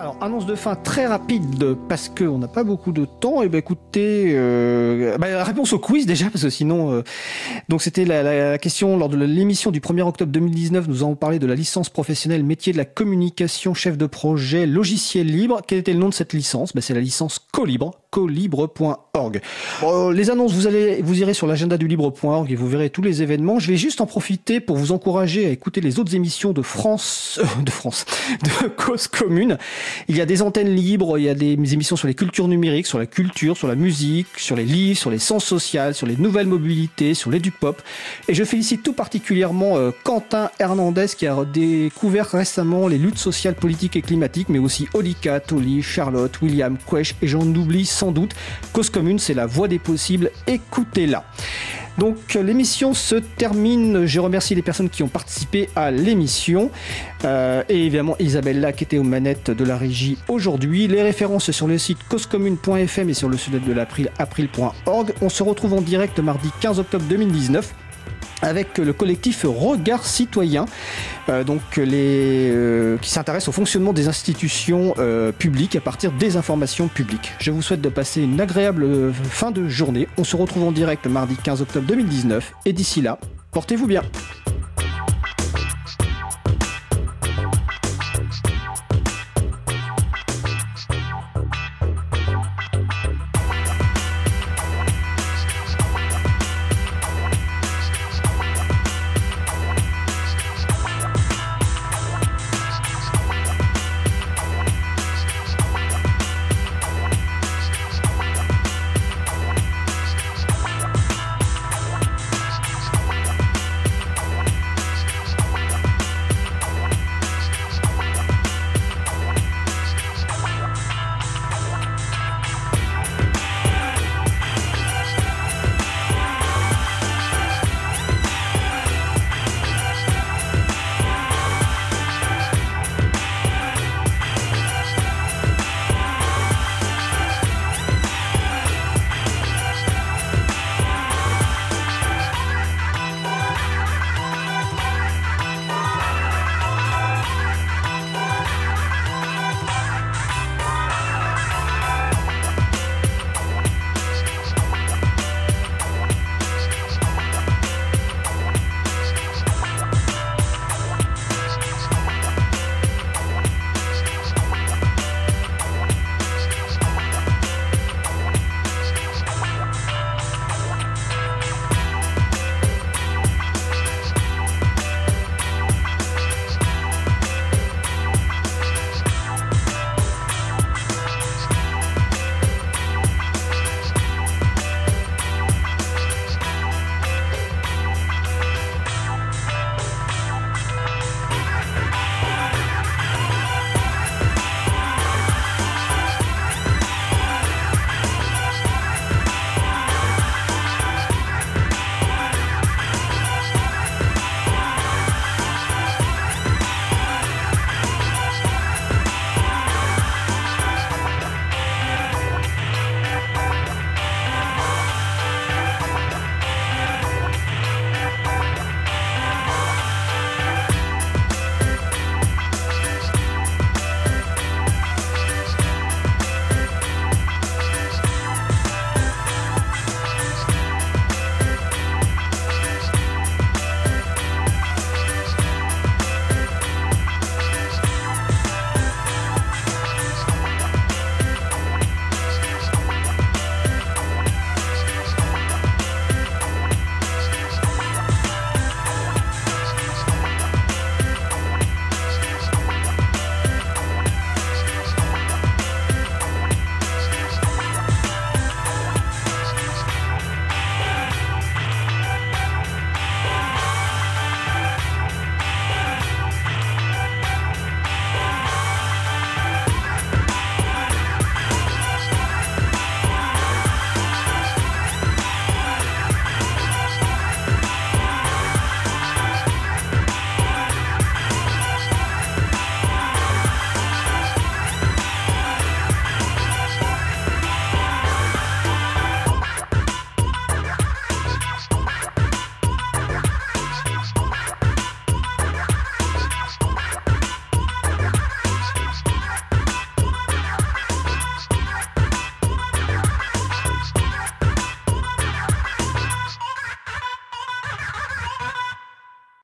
Alors, annonce de fin très rapide parce qu'on n'a pas beaucoup de temps. Et eh ben écoutez, euh, bah, réponse au quiz déjà parce que sinon, euh, donc c'était la, question lors de l'émission du 1er octobre 2019. Nous avons parlé de la licence professionnelle métier de la communication, chef de projet, logiciel libre. Quel était le nom de cette licence? Ben, C'est la licence Colibre Bon, les annonces, vous allez, vous irez sur l'agenda du libre.org et vous verrez tous les événements. Je vais juste en profiter pour vous encourager à écouter les autres émissions de France, euh, de France, de Cause Commune. Il y a des antennes libres, il y a des émissions sur les cultures numériques, sur la culture, sur la musique, sur les livres, sur les sens sociaux, sur les nouvelles mobilités, sur l'éduc-pop. Et je félicite tout particulièrement euh, Quentin Hernandez qui a découvert récemment les luttes sociales, politiques et climatiques, mais aussi Olika, Tolly, Charlotte, William, Quesh et j'en oublie sans doute. Cause commune, c'est la voie des possibles. Écoutez-la. Donc l'émission se termine. Je remercie les personnes qui ont participé à l'émission. Euh, et évidemment Isabelle qui était aux manettes de la régie aujourd'hui. Les références sur le site causecommune.fm et sur le site de l'April, april.org. On se retrouve en direct mardi 15 octobre 2019 avec le collectif Regard Citoyen, euh, donc les, euh, qui s'intéresse au fonctionnement des institutions euh, publiques à partir des informations publiques. Je vous souhaite de passer une agréable fin de journée. On se retrouve en direct mardi 15 octobre 2019 et d'ici là, portez-vous bien.